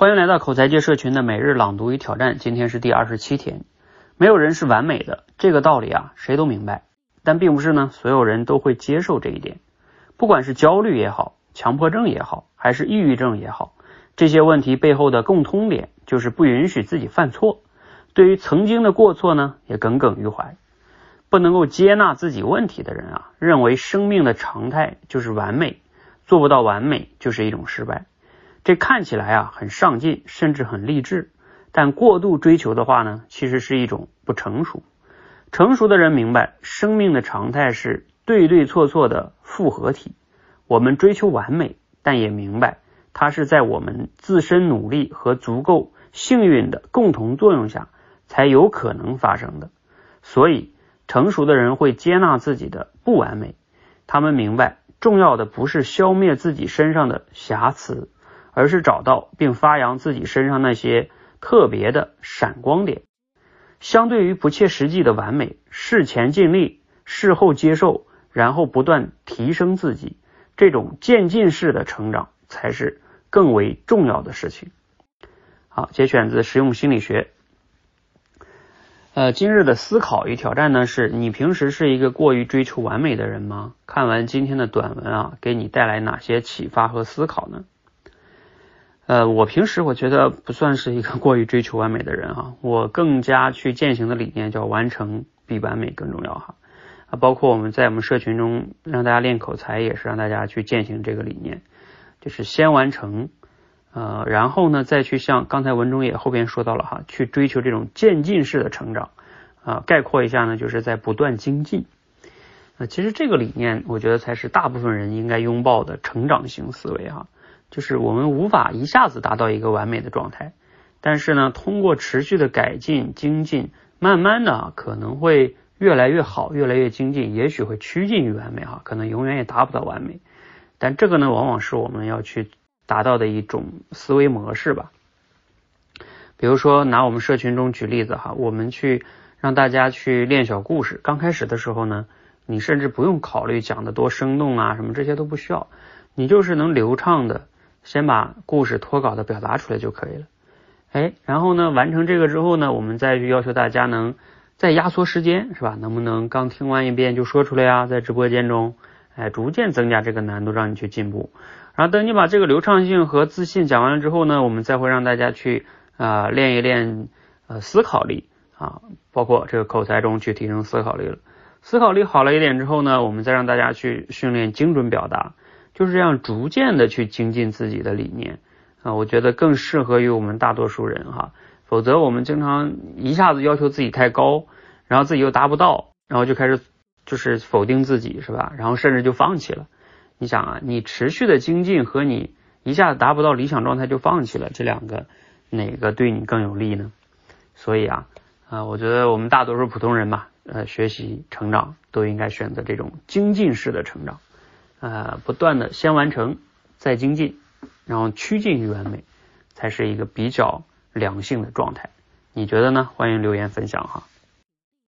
欢迎来到口才界社群的每日朗读与挑战，今天是第二十七天。没有人是完美的，这个道理啊，谁都明白。但并不是呢，所有人都会接受这一点。不管是焦虑也好，强迫症也好，还是抑郁症也好，这些问题背后的共通点就是不允许自己犯错。对于曾经的过错呢，也耿耿于怀。不能够接纳自己问题的人啊，认为生命的常态就是完美，做不到完美就是一种失败。这看起来啊很上进，甚至很励志，但过度追求的话呢，其实是一种不成熟。成熟的人明白，生命的常态是对对错错的复合体。我们追求完美，但也明白它是在我们自身努力和足够幸运的共同作用下才有可能发生的。所以，成熟的人会接纳自己的不完美。他们明白，重要的不是消灭自己身上的瑕疵。而是找到并发扬自己身上那些特别的闪光点。相对于不切实际的完美，事前尽力，事后接受，然后不断提升自己，这种渐进式的成长才是更为重要的事情。好，节选自实用心理学。呃，今日的思考与挑战呢，是你平时是一个过于追求完美的人吗？看完今天的短文啊，给你带来哪些启发和思考呢？呃，我平时我觉得不算是一个过于追求完美的人哈，我更加去践行的理念叫完成比完美更重要哈啊，包括我们在我们社群中让大家练口才，也是让大家去践行这个理念，就是先完成，呃，然后呢再去像刚才文中也后边说到了哈，去追求这种渐进式的成长啊，概括一下呢，就是在不断精进。那其实这个理念，我觉得才是大部分人应该拥抱的成长型思维哈。就是我们无法一下子达到一个完美的状态，但是呢，通过持续的改进、精进，慢慢的可能会越来越好，越来越精进，也许会趋近于完美哈，可能永远也达不到完美。但这个呢，往往是我们要去达到的一种思维模式吧。比如说，拿我们社群中举例子哈，我们去让大家去练小故事，刚开始的时候呢，你甚至不用考虑讲的多生动啊，什么这些都不需要，你就是能流畅的。先把故事脱稿的表达出来就可以了，哎，然后呢，完成这个之后呢，我们再去要求大家能再压缩时间，是吧？能不能刚听完一遍就说出来呀？在直播间中，哎，逐渐增加这个难度，让你去进步。然后等你把这个流畅性和自信讲完了之后呢，我们再会让大家去啊练一练呃思考力啊，包括这个口才中去提升思考力了。思考力好了一点之后呢，我们再让大家去训练精准表达。就是这样逐渐的去精进自己的理念啊，我觉得更适合于我们大多数人哈。否则我们经常一下子要求自己太高，然后自己又达不到，然后就开始就是否定自己是吧？然后甚至就放弃了。你想啊，你持续的精进和你一下子达不到理想状态就放弃了，这两个哪个对你更有利呢？所以啊啊，我觉得我们大多数普通人嘛，呃，学习成长都应该选择这种精进式的成长。呃，不断的先完成，再精进，然后趋近于完美，才是一个比较良性的状态。你觉得呢？欢迎留言分享哈。